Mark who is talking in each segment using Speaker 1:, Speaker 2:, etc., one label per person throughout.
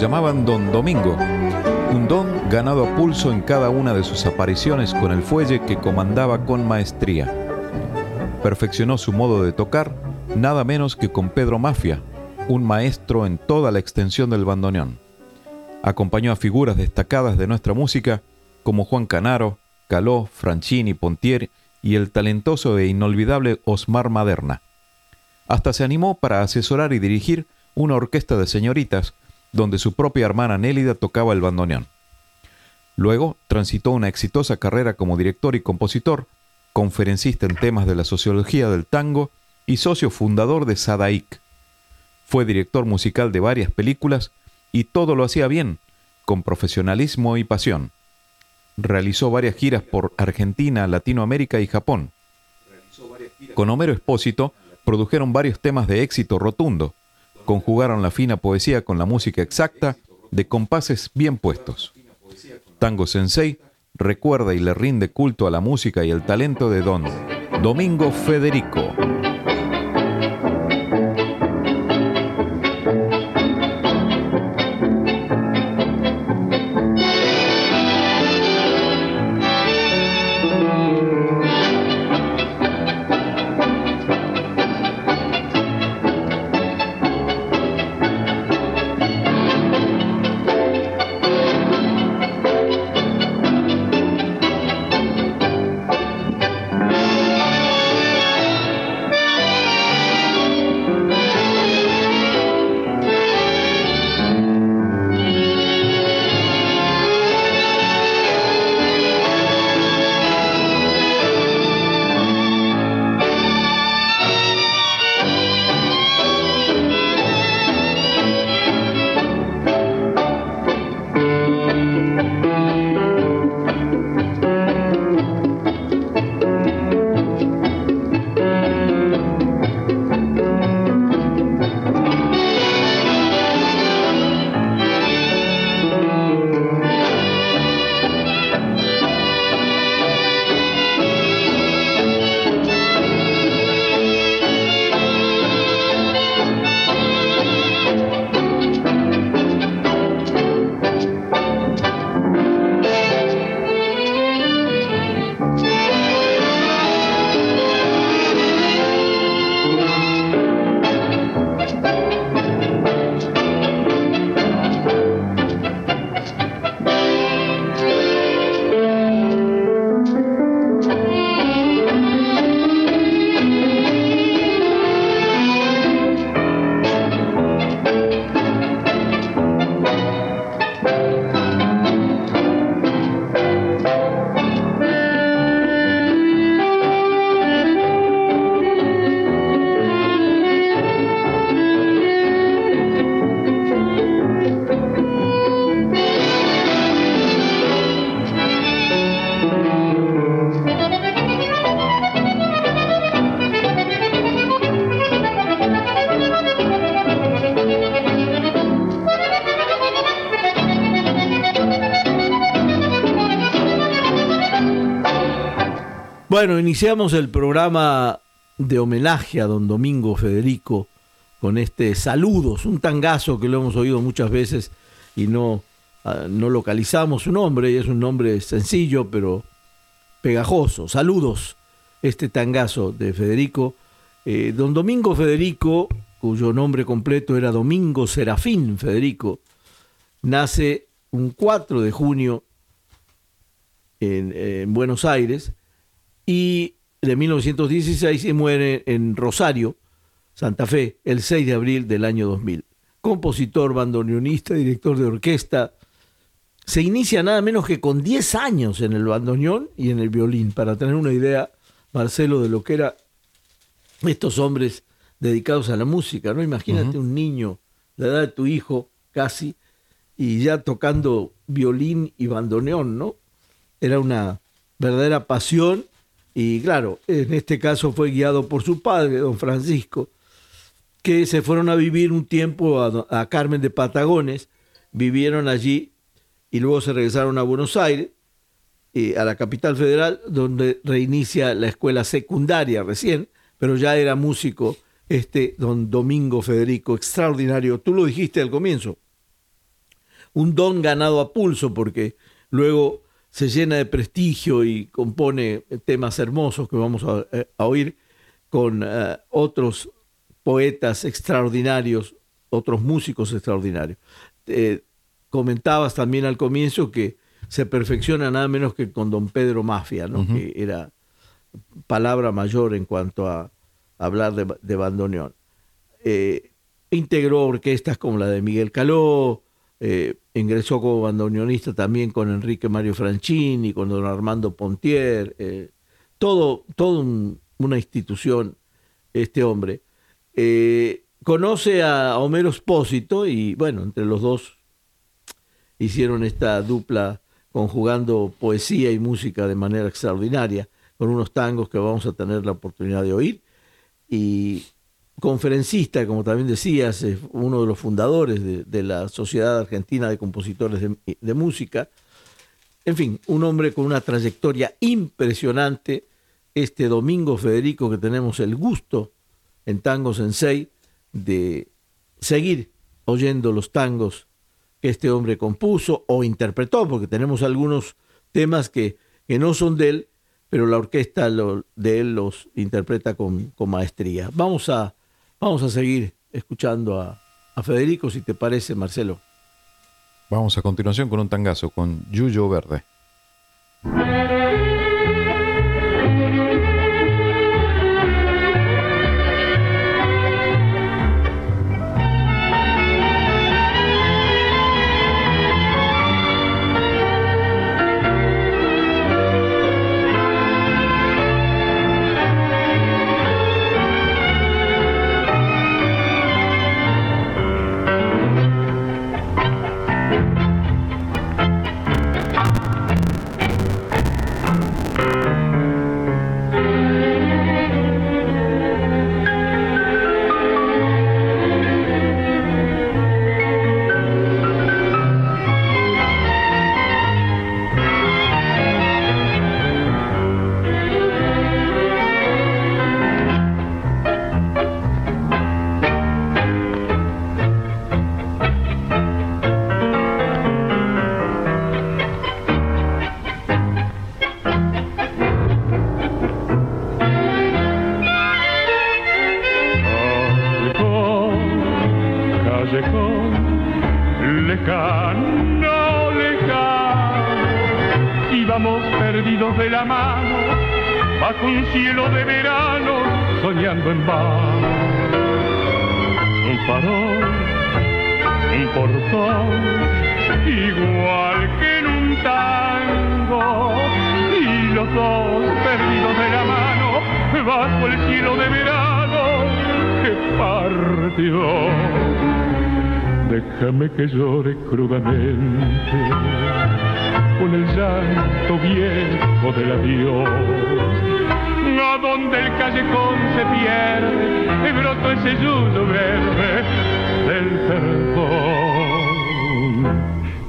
Speaker 1: Llamaban Don Domingo, un don ganado a pulso en cada una de sus apariciones con el fuelle que comandaba con maestría. Perfeccionó su modo de tocar nada menos que con Pedro Mafia, un maestro en toda la extensión del bandoneón. Acompañó a figuras destacadas de nuestra música como Juan Canaro, Caló, Franchini, Pontier y el talentoso e inolvidable Osmar Maderna. Hasta se animó para asesorar y dirigir una orquesta de señoritas donde su propia hermana Nélida tocaba el bandoneón. Luego transitó una exitosa carrera como director y compositor, conferencista en temas de la sociología del tango y socio fundador de Sadaik. Fue director musical de varias películas y todo lo hacía bien, con profesionalismo y pasión. Realizó varias giras por Argentina, Latinoamérica y Japón. Con Homero Espósito produjeron varios temas de éxito rotundo, conjugaron la fina poesía con la música exacta de compases bien puestos. Tango Sensei recuerda y le rinde culto a la música y el talento de Don Domingo Federico.
Speaker 2: Bueno, iniciamos el programa de homenaje a don Domingo Federico con este Saludos, un tangazo que lo hemos oído muchas veces y no, ah, no localizamos su nombre, y es un nombre sencillo pero pegajoso. Saludos, este tangazo de Federico Eh, don Domingo Federico, cuyo nombre completo era Domingo Serafín Federico, nace un 4 de junio en, Buenos Aires y de 1916 y muere en Rosario, Santa Fe, el 6 de abril del año 2000. Compositor, bandoneonista, director de orquesta. Se inicia nada menos que con 10 años en el bandoneón y en el violín, para tener una idea, Marcelo, de lo que eran estos hombres dedicados a la música, ¿no? Imagínate un niño, la edad de tu hijo, casi, y ya tocando violín y bandoneón, ¿no? Era una verdadera pasión y claro, en este caso fue guiado por su padre, don Francisco, que se fueron a vivir un tiempo a, Carmen de Patagones, vivieron allí y luego se regresaron a Buenos Aires, eh, a la capital federal, donde reinicia la escuela secundaria recién, pero ya era músico este don Domingo Federico, extraordinario. Tú lo dijiste al comienzo, un don ganado a pulso porque luego se llena de prestigio y compone temas hermosos que vamos a, eh, oír con eh, otros poetas extraordinarios, otros músicos extraordinarios. comentabas también al comienzo que se perfecciona nada menos que con don Pedro Mafia, ¿no? que era palabra mayor en cuanto a hablar de, bandoneón. Eh, integró orquestas como la de Miguel Caló, eh, ingresó como bandoneonista también con Enrique Mario Franchini, con don Armando Pontier, eh, todo, todo una institución este hombre. conoce a Homero Espósito y bueno, entre los dos hicieron esta dupla conjugando poesía y música de manera extraordinaria, con unos tangos que vamos a tener la oportunidad de oír y conferencista, como también decías, es uno de los fundadores de, la Sociedad Argentina de Compositores de, Música. En fin, un hombre con una trayectoria impresionante. Este domingo, Federico, que tenemos el gusto en Tango Sensei de seguir oyendo los tangos que este hombre compuso o interpretó, porque tenemos algunos temas que, que no son de él, pero la orquesta de él los interpreta con, maestría. Vamos a, vamos a seguir escuchando a, Federico, si te parece, Marcelo.
Speaker 1: Vamos a continuación con un tangazo con Yuyo Verde.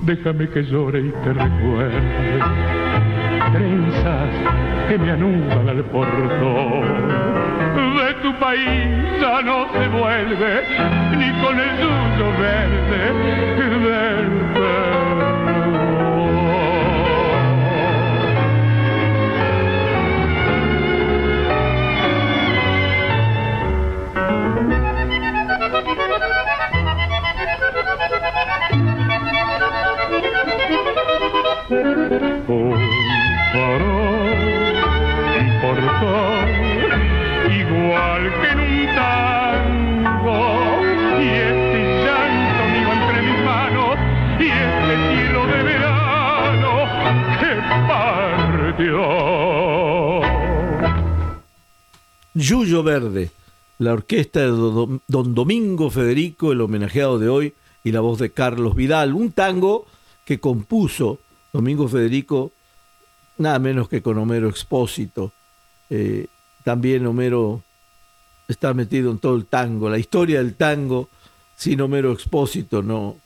Speaker 3: Déjame que llore y te recuerde. Trenzas que me anudan al portón. De tu país no se vuelve, ni con el suyo verde del
Speaker 2: Yuyo Verde, la orquesta de Don Domingo Federico, el homenajeado de hoy, y la voz de Carlos Vidal, un tango que compuso Domingo Federico nada menos que con Homero Expósito. Eh, también Homero está metido en todo el tango. La historia del tango sin Homero Expósito no,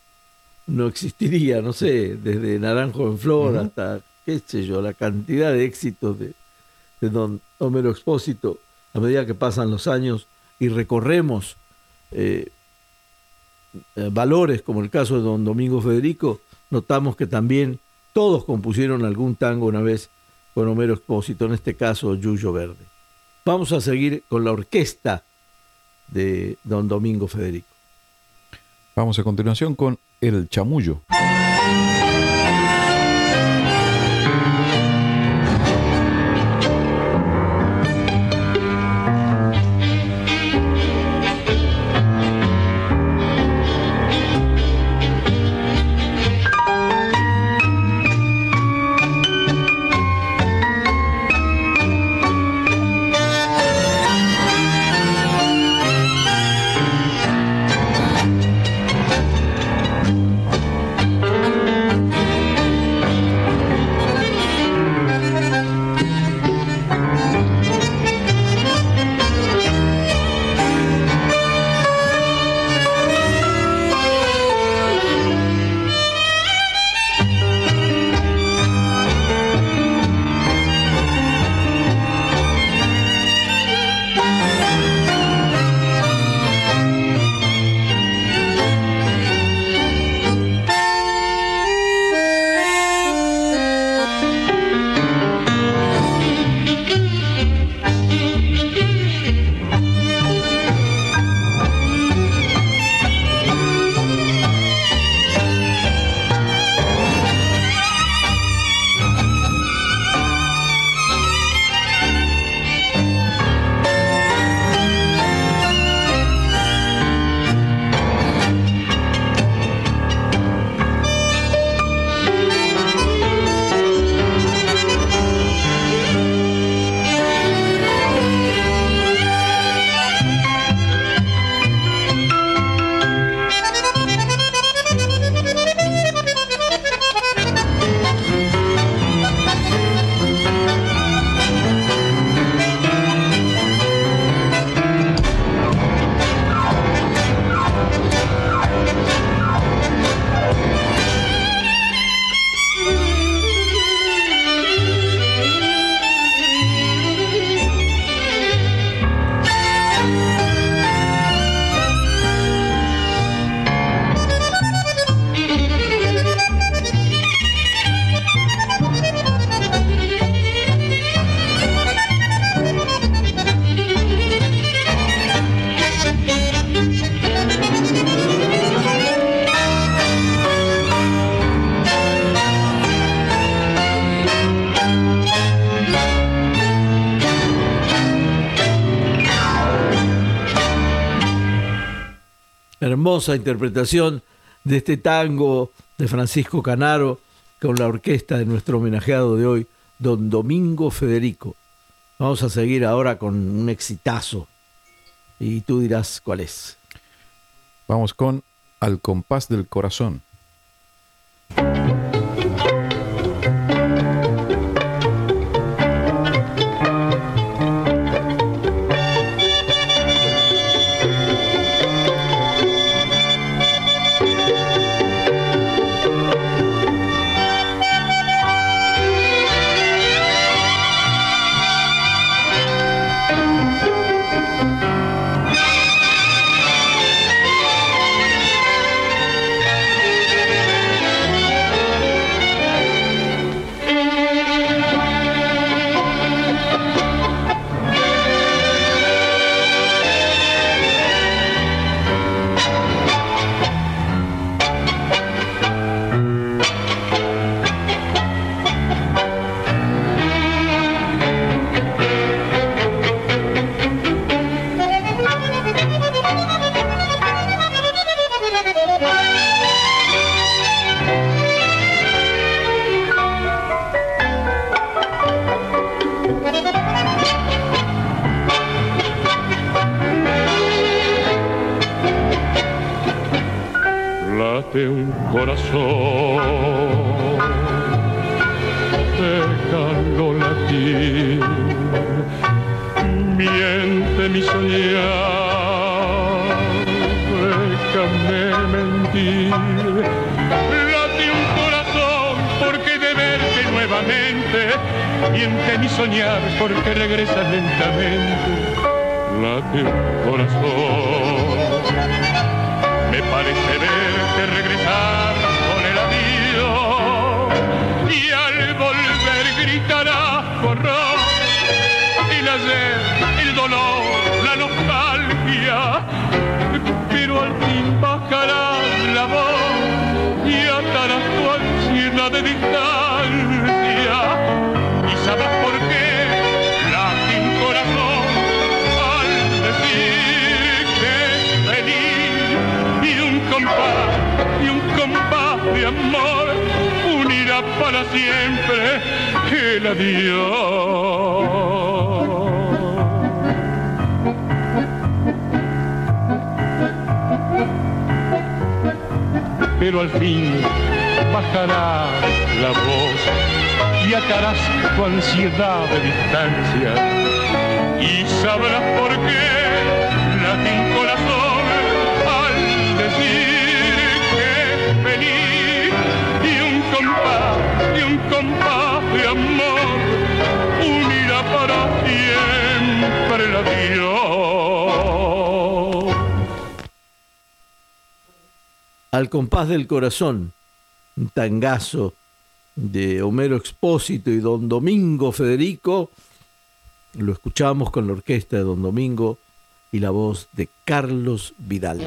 Speaker 2: no existiría, no sé, desde Naranjo en Flor hasta, qué sé yo, la cantidad de éxitos de, don Homero Expósito a medida que pasan los años y recorremos eh, eh, valores como el caso de don Domingo Federico, notamos que también todos compusieron algún tango una vez con Homero Expósito, en este caso Yuyo Verde. Vamos a seguir con la orquesta de don Domingo Federico.
Speaker 1: Vamos a continuación con El Chamullo.
Speaker 2: Interpretación de este tango de Francisco Canaro con la orquesta de nuestro homenajeado de hoy, don Domingo Federico. Vamos a seguir ahora con un exitazo y tú dirás cuál es.
Speaker 1: Vamos con Al compás del corazón.
Speaker 3: Lentamente. Late un corazón me parece verte regresar con el adiós y al volver gritará horror el ayer, el dolor, la nostalgia, pero al fin bajará la voz y atarás tu ansiedad de distancia y un compás de amor unirá para siempre el adiós. Pero al fin bajará la voz y atarás tu ansiedad de distancia y sabrás por qué late y un compás de amor unirá para siempre el adiós.
Speaker 2: Al compás del corazón, un tangazo de Homero Expósito y Don Domingo Federico. Lo escuchamos con la orquesta de Don Domingo y la voz de Carlos Vidal.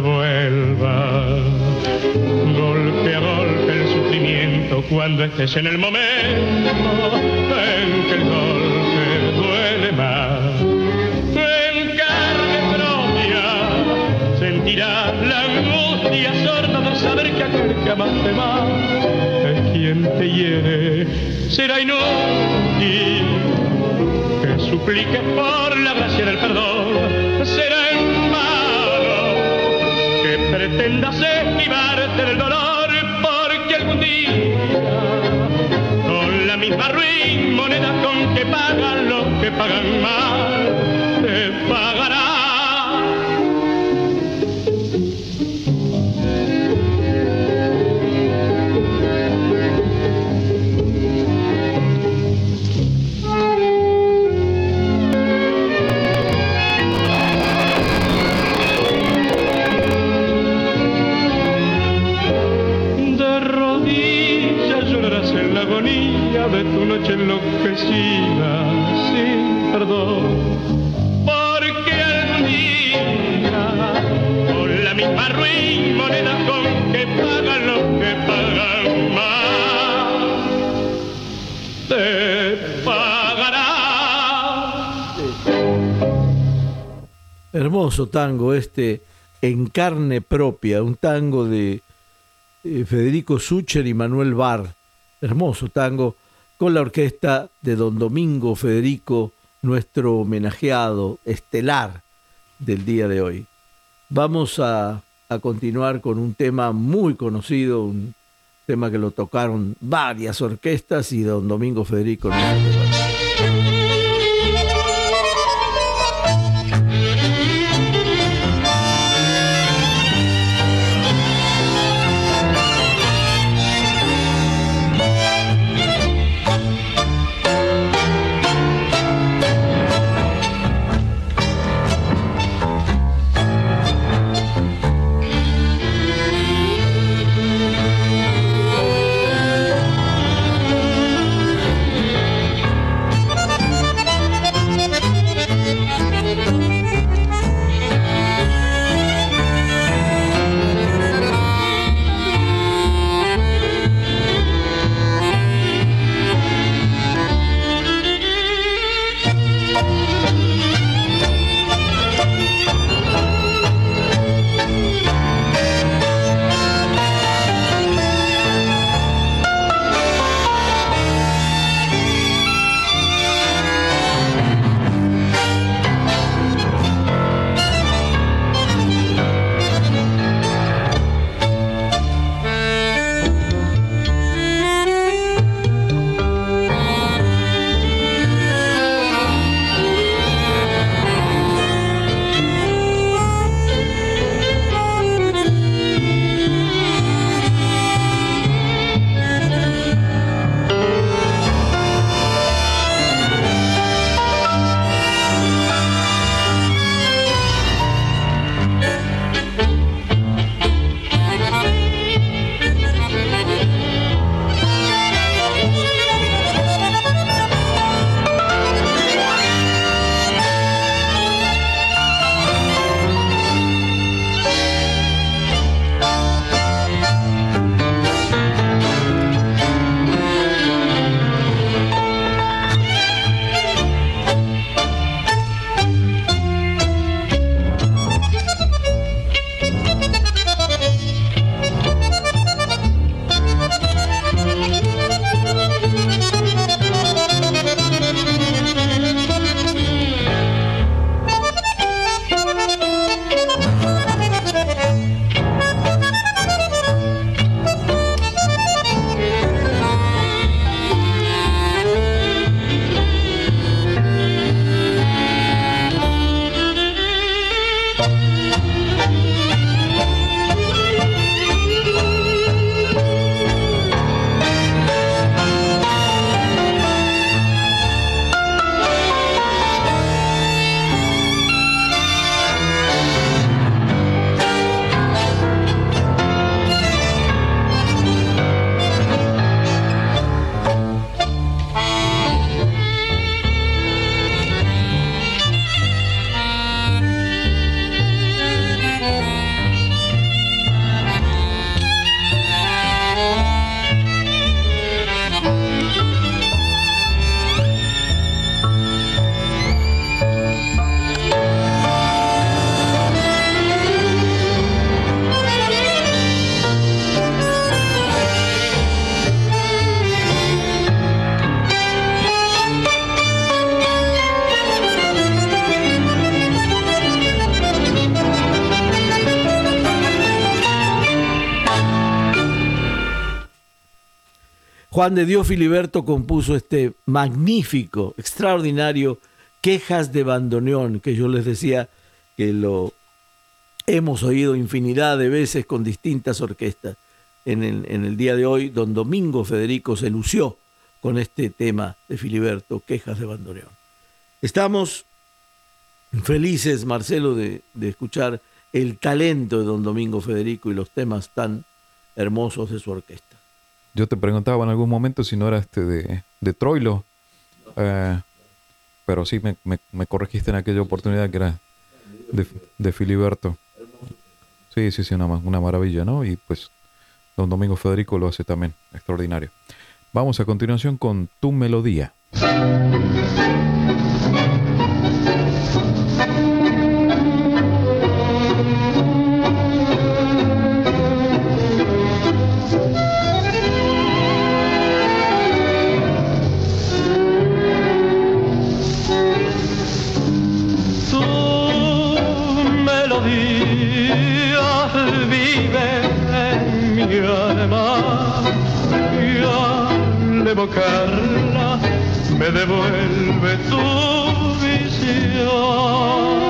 Speaker 3: Te devuelva golpe a golpe el sufrimiento cuando estés en el momento en que el golpe duele más. En carne propia sentirás la angustia sorda de saber que aquel que amaste más es quien te hiere, será inútil que supliques por la gracia del perdón, será en que pretendas esquivarte del dolor, porque algún día, con la misma ruin moneda con que pagan los que pagan mal, te pagará. de tu noche enloquecida sin perdón. Porque algún día, con la misma ruin moneda con que pagan los que pagan más, te pagará.
Speaker 2: Hermoso tango este, en carne propia, un tango de... Eh, Federico Sucher y Manuel Barr. Hermoso tango con la orquesta de don Domingo Federico, nuestro homenajeado estelar del día de hoy. Vamos a, a continuar con un tema muy conocido, un tema que lo tocaron varias orquestas y don Domingo Federico. Juan de Dios Filiberto compuso este magnífico, extraordinario Quejas de Bandoneón, que yo les decía que lo hemos oído infinidad de veces con distintas orquestas. En el, día de hoy, don Domingo Federico se lució con este tema de Filiberto, Quejas de Bandoneón. Estamos felices, Marcelo, de escuchar el talento de don Domingo Federico y los temas tan hermosos de su orquesta.
Speaker 1: Yo te preguntaba en algún momento si no era este de, de Troilo. Eh, pero sí, me, me, corregiste en aquella oportunidad que era de, de Filiberto. Sí, sí, sí, una, una maravilla, ¿no? Y pues don Domingo Federico lo hace también, extraordinario. Vamos a continuación con Tu Melodía.
Speaker 3: Evocarla me devuelve tu visión.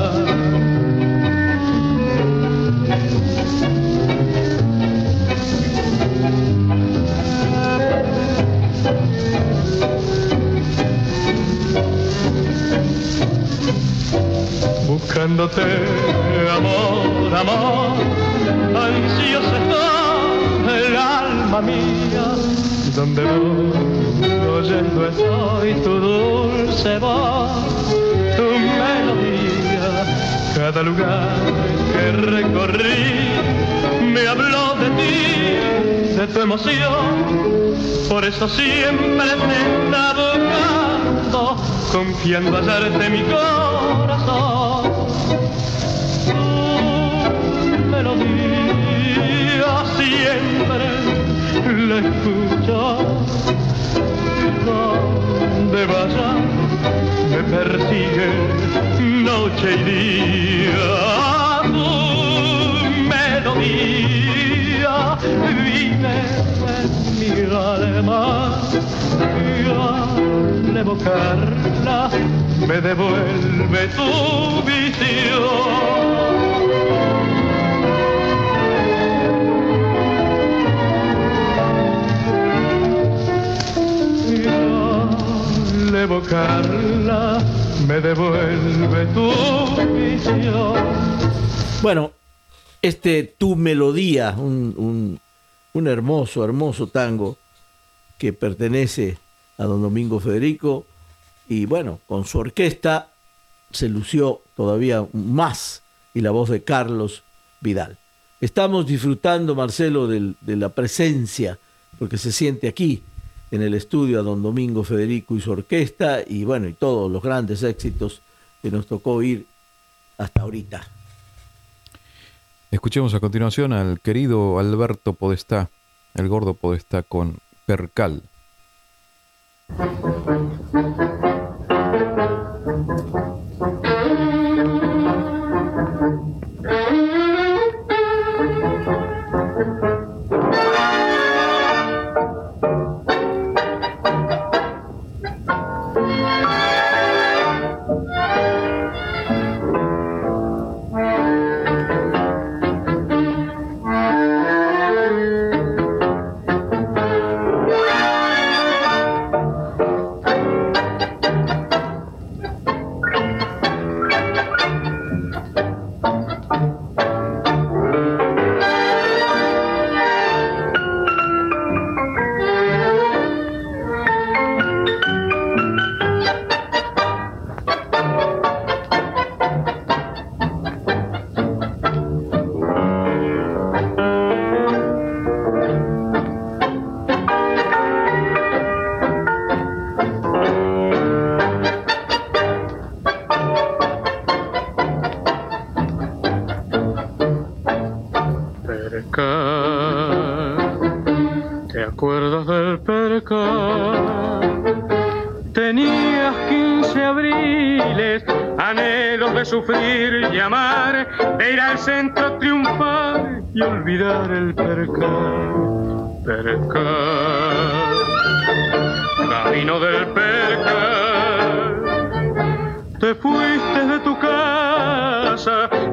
Speaker 3: Buscándote, amor, amor, ansiosa está el alma mía, donde voy oyendo estoy tu dulce voz, tu melodía, cada lugar que recorrí me habló de ti, de tu emoción, por eso siempre te estado buscando, confiando hallarte mi corazón. Tu melodía siempre la escucho donde vaya me persigue noche y día. Tu melodía vive en mi alma y al evocarla me devuelve tu visión. evocarla me devuelve tu visión.
Speaker 2: Bueno, este Tu Melodía, un, un, hermoso, hermoso tango que pertenece a don Domingo Federico y bueno, con su orquesta se lució todavía más y la voz de Carlos Vidal. Estamos disfrutando, Marcelo, de la presencia, porque se siente aquí, en el estudio a don Domingo Federico y su orquesta y bueno, y todos los grandes éxitos que nos tocó oír hasta ahorita.
Speaker 1: Escuchemos a continuación al querido Alberto Podestá, el gordo Podestá con Percal.
Speaker 3: los 15 abriles, anhelos de sufrir y amar, de ir al centro triunfar y olvidar el percal, percal, camino del percal. Te fuiste de tu casa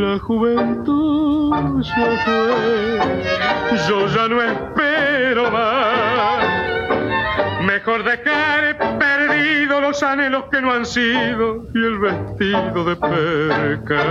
Speaker 3: La juventud se fue, yo ya no espero más. Mejor dejar perdido los anhelos que no han sido y el vestido de perca.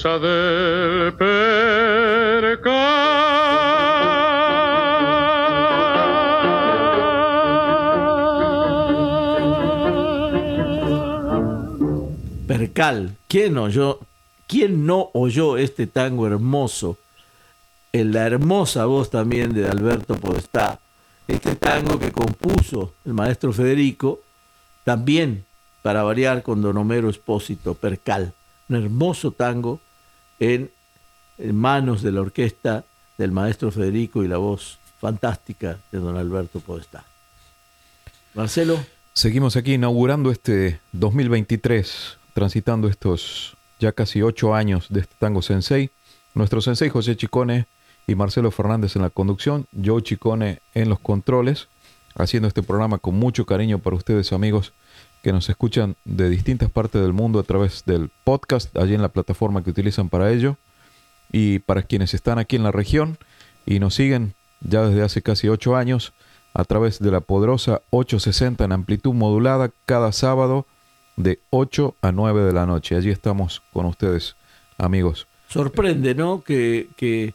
Speaker 3: Percal.
Speaker 2: Percal, ¿quién oyó, quién no oyó este tango hermoso? En la hermosa voz también de Alberto Podestá. Este tango que compuso el maestro Federico, también para variar con Don Homero Espósito, Percal un hermoso tango en, manos de la orquesta del maestro Federico y la voz fantástica de don Alberto Podestá. Marcelo.
Speaker 1: Seguimos aquí inaugurando este 2023, transitando estos ya casi ocho años de este tango sensei. Nuestro sensei José Chicone y Marcelo Fernández en la conducción, Joe Chicone en los controles, haciendo este programa con mucho cariño para ustedes amigos que nos escuchan de distintas partes del mundo a través del podcast, allí en la plataforma que utilizan para ello, y para quienes están aquí en la región y nos siguen ya desde hace casi ocho años a través de la poderosa 860 en amplitud modulada cada sábado de 8 a 9 de la noche. Allí estamos con ustedes, amigos.
Speaker 2: Sorprende, ¿no? Que, que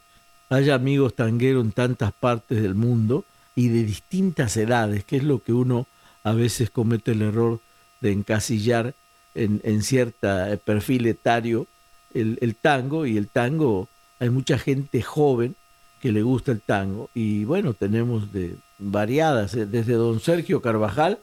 Speaker 2: haya amigos tangueros en tantas partes del mundo y de distintas edades, que es lo que uno a veces comete el error de encasillar en, en cierto perfil etario el, tango y el tango, hay mucha gente joven que le gusta el tango. Y bueno, tenemos de variadas, eh, desde don Sergio Carvajal,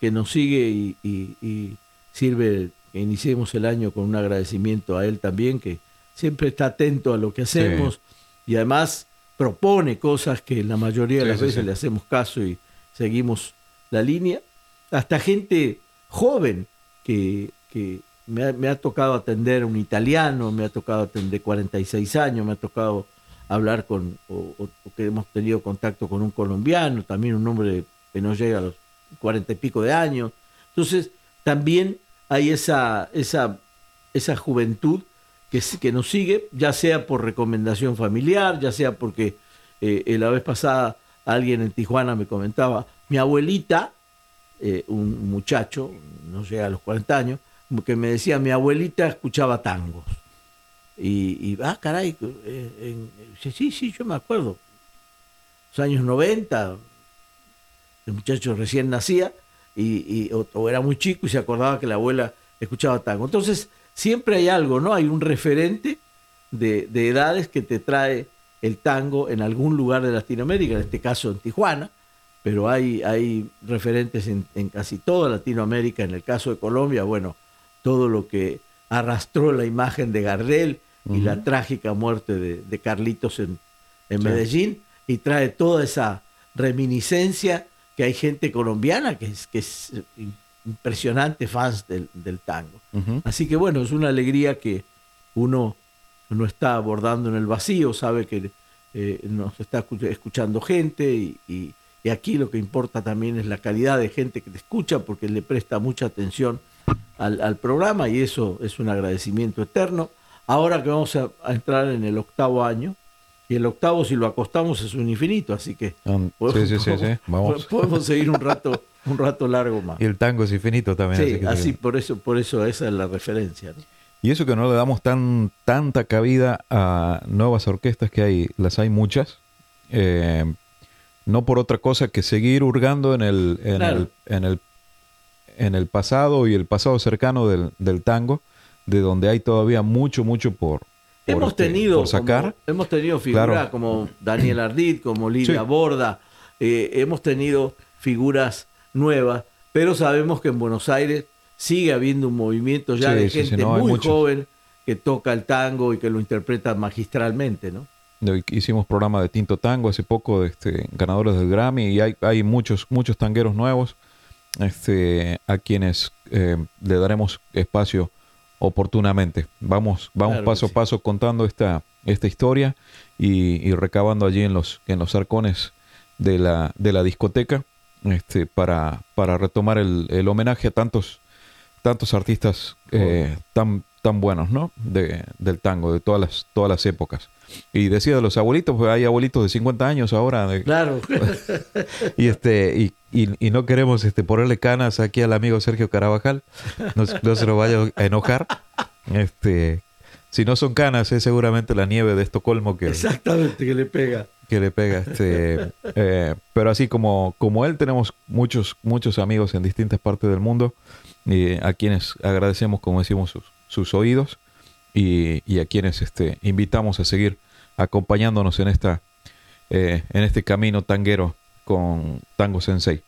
Speaker 2: que nos sigue y, sirve que iniciemos el año con un agradecimiento a él también, que siempre está atento a lo que hacemos y además propone cosas que la mayoría de las veces le hacemos caso y seguimos la línea, hasta gente joven que, me, ha, tocado atender un italiano, me ha tocado atender 46 años, me ha tocado hablar con, o, que hemos tenido contacto con un colombiano, también un hombre que no llega a los 40 y pico de años. Entonces, también hay esa, esa, esa juventud que, que nos sigue, ya sea por recomendación familiar, ya sea porque eh, la vez pasada alguien en Tijuana me comentaba, mi abuelita eh, un muchacho, no sé, a los 40 años, que me decía, mi abuelita escuchaba tangos. Y, ah, caray, eh, sí, sí, yo me acuerdo. Los años 90, el muchacho recién nacía y, o, era muy chico y se acordaba que la abuela escuchaba tango. Entonces, siempre hay algo, ¿no? Hay un referente de, de edades que te trae el tango en algún lugar de Latinoamérica, en este caso en Tijuana, pero hay, hay referentes en, casi toda Latinoamérica, en el caso de Colombia, bueno, todo lo que arrastró la imagen de Gardel y la trágica muerte de, Carlitos en, Medellín, y trae toda esa reminiscencia que hay gente colombiana que es, que es impresionante fans del, tango. Así que bueno, es una alegría que uno no está abordando en el vacío, sabe que eh, nos está escuchando gente y y aquí lo que importa también es la calidad de gente que te escucha porque le presta mucha atención al, programa y eso es un agradecimiento eterno. Ahora que vamos a, entrar en el octavo año, y el octavo si lo acostamos es un infinito, así que
Speaker 1: um, podemos,
Speaker 2: podemos seguir un rato, un rato largo más.
Speaker 1: Y el tango es infinito también.
Speaker 2: Sí, así, por eso, por eso esa es la referencia.
Speaker 1: Y eso que no le damos tan tanta cabida a nuevas orquestas que hay, las hay muchas. Eh, no por otra cosa que seguir hurgando en el, en, el, en, el, en el pasado y el pasado cercano del, del, tango, de donde hay todavía mucho, mucho por,
Speaker 2: hemos este, tenido, sacar. hemos tenido figuras como Daniel Ardit, como Lidia Borda, eh, hemos tenido figuras nuevas, pero sabemos que en Buenos Aires sigue habiendo un movimiento ya
Speaker 1: Sí,
Speaker 2: de
Speaker 1: sí,
Speaker 2: gente
Speaker 1: no,
Speaker 2: muy joven que toca el tango y que lo interpreta magistralmente, ¿no?
Speaker 1: Hicimos programa de Tinto Tango hace poco, de este, ganadores del Grammy, y hay, hay muchos, muchos tangueros nuevos este, a quienes eh, le daremos espacio oportunamente. Vamos, vamos
Speaker 2: Claro
Speaker 1: paso a
Speaker 2: sí.
Speaker 1: paso contando esta, esta historia y, y recabando allí en los, en los arcones de la, de la discoteca este, para, para retomar el, el homenaje a tantos, tantos artistas eh, tan, tan buenos, ¿no? De, del tango, de todas las, todas las épocas. Y decía de los abuelitos, pues hay abuelitos de 50 años ahora. de-
Speaker 2: Claro.
Speaker 1: y este y, y- y no queremos este ponerle canas aquí al amigo Sergio Carabajal. No, se- no se lo vaya a enojar. Este, si no son canas, es seguramente la nieve de Estocolmo que,
Speaker 2: Exactamente, que le pega.
Speaker 1: que le pega. Este, eh, pero así como, como él, tenemos muchos, muchos amigos en distintas partes del mundo y a quienes agradecemos, como decimos, sus, sus oídos y, a quienes este, invitamos a seguir acompañándonos en, esta, eh, en este camino tanguero con Tango Sensei.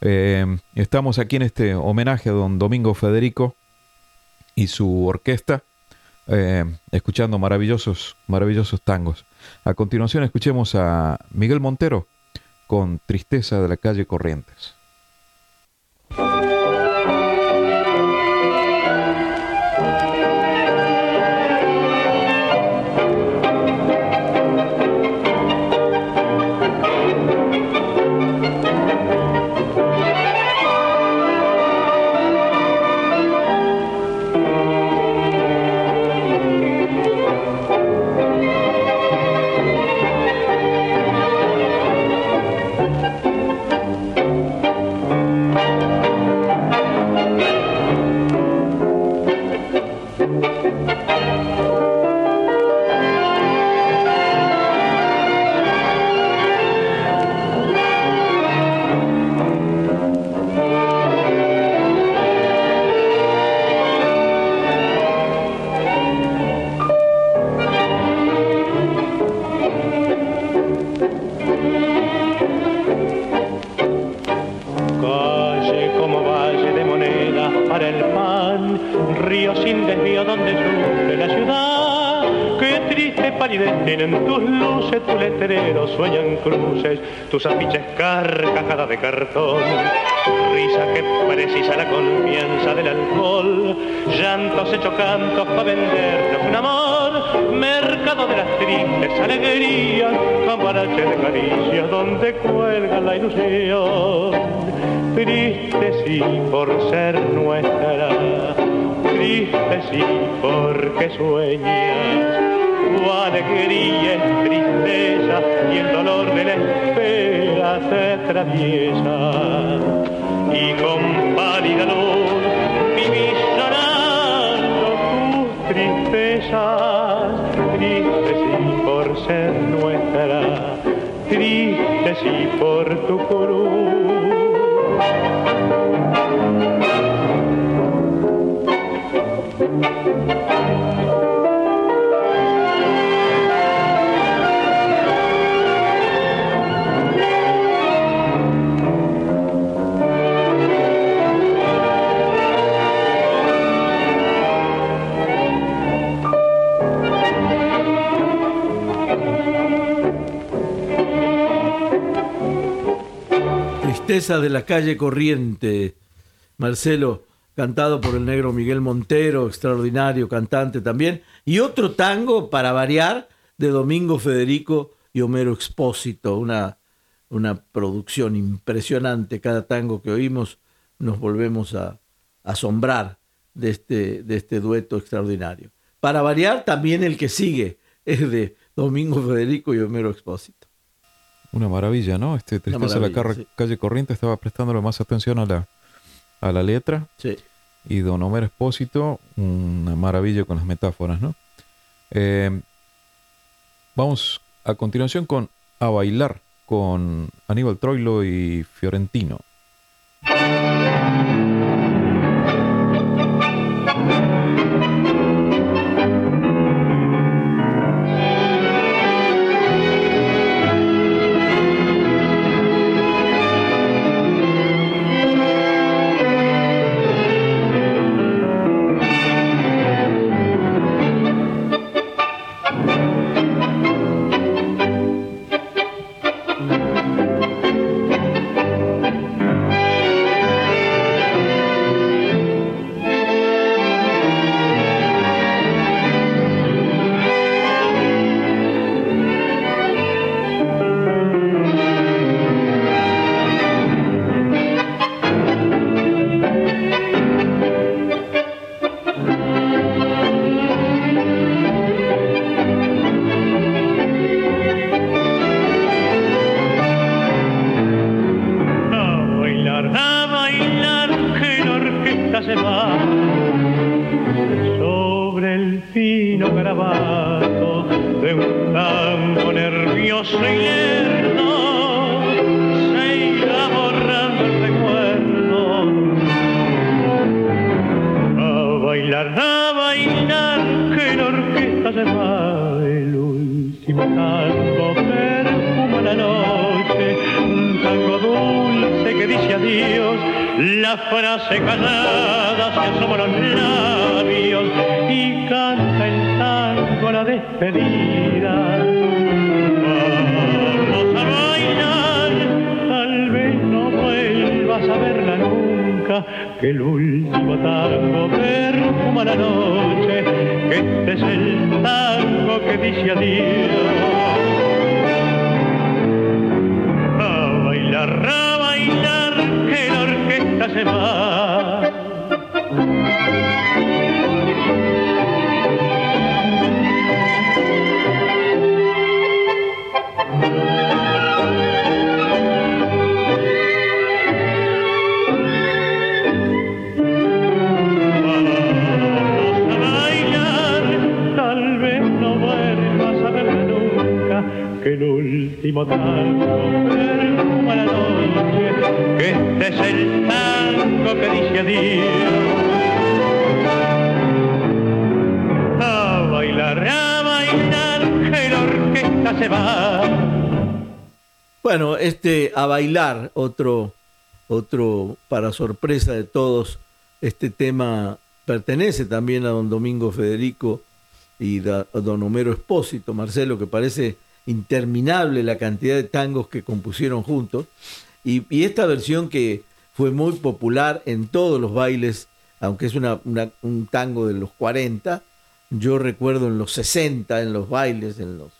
Speaker 1: Eh, estamos aquí en este homenaje a don Domingo Federico y su orquesta, eh, escuchando maravillosos, maravillosos tangos. A continuación escuchemos a Miguel Montero con Tristeza de la calle Corrientes.
Speaker 3: Río sin desvío donde sufre la ciudad. Qué triste palidez tienen tus luces, tu letrero sueñan cruces, tus afiches carcajadas de cartón. Risa que precisa la confianza del alcohol, llantos hechos cantos para vendernos un amor, mercado de las tristes alegrías, cambarache de caricias donde cuelga la ilusión. Triste sí por ser nuestra, triste sí porque sueñas. Tu alegría es tristeza y el dolor de la espera te atraviesa. Y con pálida luz vivís llorando tus tristezas, triste sí por ser nuestra, triste sí por tu cruz.
Speaker 2: De la calle corriente. Marcelo, cantado por el negro Miguel Montero, extraordinario cantante también. Y otro tango, para variar, de Domingo Federico y Homero Expósito. Una, una producción impresionante. Cada tango que oímos nos volvemos a asombrar de este, de este dueto extraordinario. Para variar, también el que sigue es de Domingo Federico y Homero Expósito.
Speaker 1: Una maravilla, ¿no? Este Tristeza de la
Speaker 2: sí.
Speaker 1: calle Corriente estaba prestándole más atención a la, a la letra.
Speaker 2: Sí.
Speaker 1: Y Don Homero Espósito, una maravilla con las metáforas, ¿no? Eh, vamos a continuación con A Bailar con Aníbal Troilo y Fiorentino.
Speaker 3: De un tango nervioso y lerdo se irá borrando el recuerdo. A bailar, a bailar, que la orquesta se va, el último tango perfuma la noche, un tango dulce que dice adiós, la frase callada se asoma los labios despedida. Vamos a bailar, tal vez no vuelvas a verla nunca, que el último tango perfuma la noche, que este es el tango que dice adiós. A bailar, a bailar, que la orquesta se va. Último perfuma la noche, que este es el tango que dice adiós. A bailar, a bailar, que la orquesta se va.
Speaker 2: Bueno, este a bailar, otro, otro para sorpresa de todos, este tema pertenece también a don Domingo Federico y a don Homero Espósito, Marcelo, que parece interminable la cantidad de tangos que compusieron juntos. Y, y esta versión que fue muy popular en todos los bailes, aunque es una- una- un tango de los 40, yo recuerdo en los 60, en los bailes, en los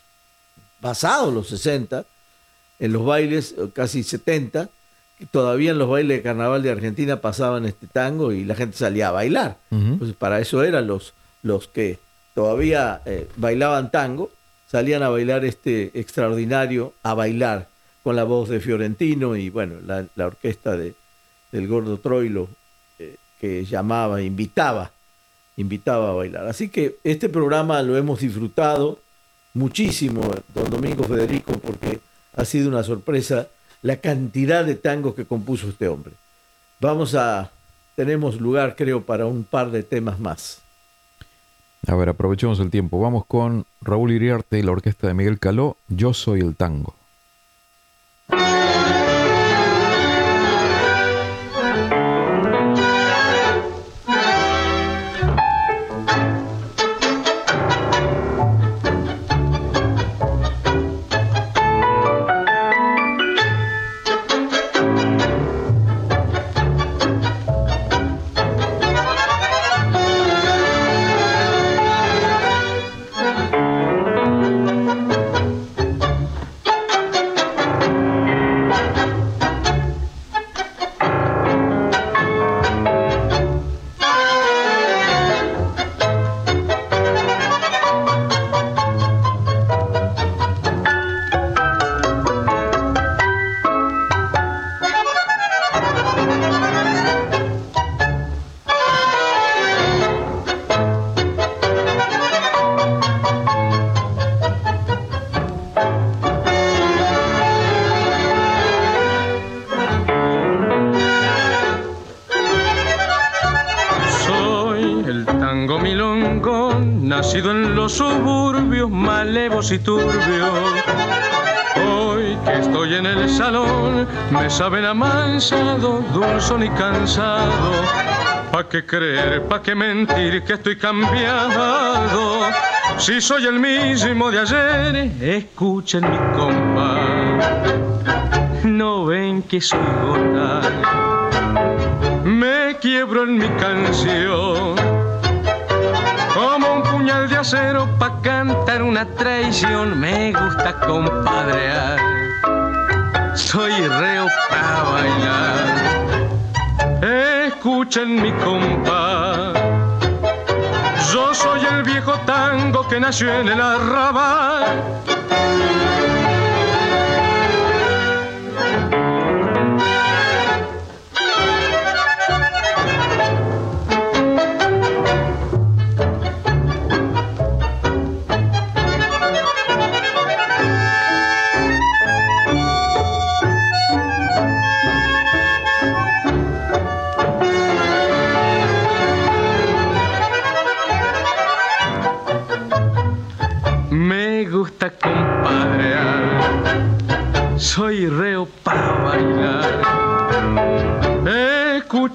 Speaker 2: pasados los 60, en los bailes, eh, casi 70, que todavía en los bailes de carnaval de Argentina pasaban este tango y la gente salía a bailar.
Speaker 1: Ujú.
Speaker 2: Pues para eso eran los, los que todavía eh, bailaban tango, salían a bailar este extraordinario a bailar con la voz de Fiorentino y bueno, la, orquesta de, del Gordo Troilo eh, que llamaba, invitaba, invitaba a bailar. Así que este programa lo hemos disfrutado muchísimo, don Domingo Federico, porque ha sido una sorpresa la cantidad de tangos que compuso este hombre. Vamos a, tenemos lugar creo para un par de temas más.
Speaker 1: A ver, aprovechemos el tiempo. Vamos con Raúl Iriarte y la orquesta de Miguel Caló, Yo soy el tango.
Speaker 4: Y turbios. Hoy que estoy en el salón, me saben amansado, dulzón y cansado. ¿Pa' qué creer, pa' qué mentir que estoy cambiado? Si soy el mismo de ayer, escuchen mi compás. No ven que soy gota me quiebro en mi canción. Como un puñal de acero una traición, me gusta compadrear. Soy reo pa' bailar. Escuchen mi compás. Yo soy el viejo tango que nació en el arrabal.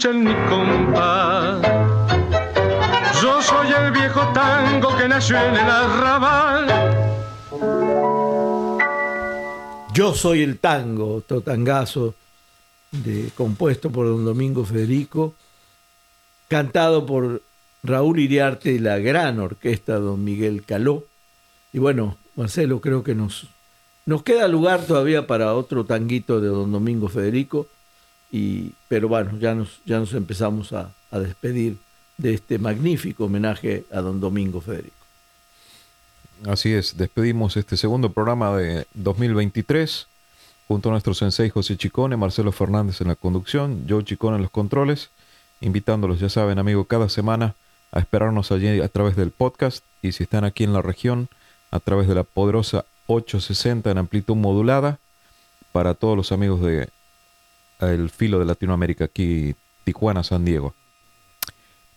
Speaker 4: Yo soy el viejo tango que nació en el arrabal.
Speaker 2: Yo soy el tango, totangazo, de, compuesto por don Domingo Federico, cantado por Raúl Iriarte y la gran orquesta don Miguel Caló. Y bueno, Marcelo, creo que nos, nos queda lugar todavía para otro tanguito de don Domingo Federico, y, pero bueno, ya nos, ya nos empezamos a, a despedir de este magnífico homenaje a don Domingo Federico.
Speaker 1: Así es, despedimos este segundo programa de 2023 junto a nuestro sensei José Chicone, Marcelo Fernández en la conducción, Joe Chicone en los controles, invitándolos, ya saben, amigo, cada semana a esperarnos allí a través del podcast y si están aquí en la región, a través de la poderosa 860 en amplitud modulada para todos los amigos de el filo de Latinoamérica aquí Tijuana, San Diego.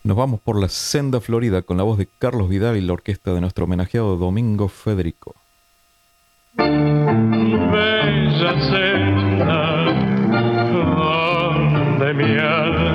Speaker 1: Nos vamos por la senda Florida con la voz de Carlos Vidal y la orquesta de nuestro homenajeado Domingo Federico.
Speaker 3: Bella senda mi alma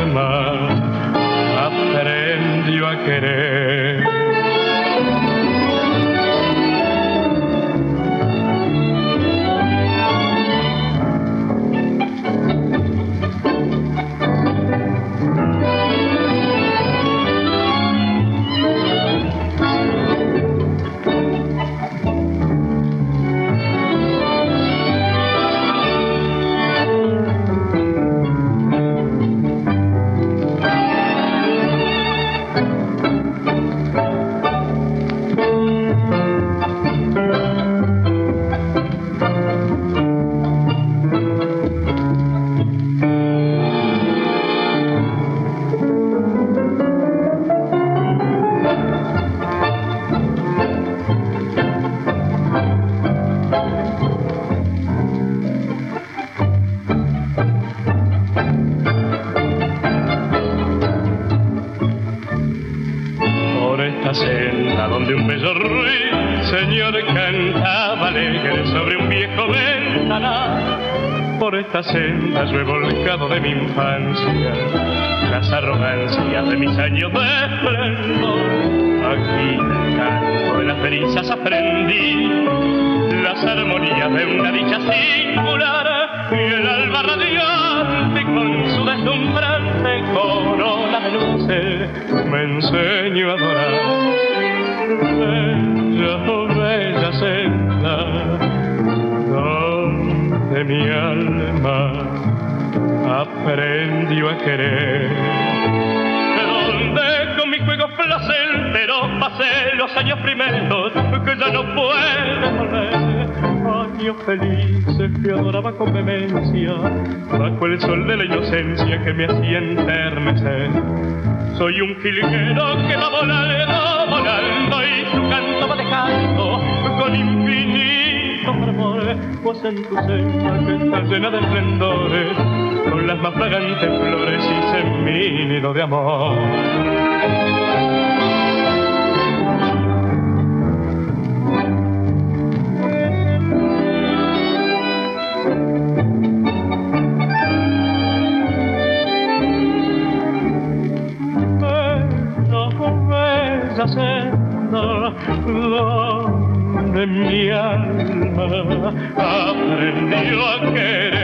Speaker 3: viejo ventanal. Por esta senda yo he volcado de mi infancia las arrogancias de mis años de esplendor. Aquí del canto de las brisas aprendí las armonías de una dicha singular y el alba radiante con su deslumbrante corona de luces me enseño a adorar. Bella, oh bella senda donde mi alma aprendió a querer donde con mi juego placentero pasé los años primeros que ya no puedo volver. Años felices que adoraba con vehemencia bajo el sol de la inocencia que me hacía enternecer. Soy un jilguero que va volando, volando y su canto va dejando con infinito dulzón amor, pues en tu senda que está llena de esplendores, con las más fragantes flores y semínido de amor. Bella, bella senda, donde mi aprendió a querer.